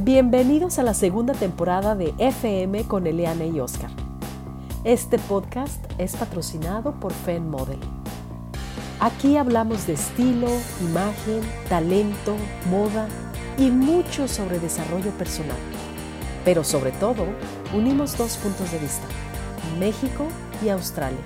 Bienvenidos a la segunda temporada de FM con Eliane y Oscar. Este podcast es patrocinado por Fen Model. Aquí hablamos de estilo, imagen, talento, moda y mucho sobre desarrollo personal. Pero sobre todo, unimos dos puntos de vista, México y Australia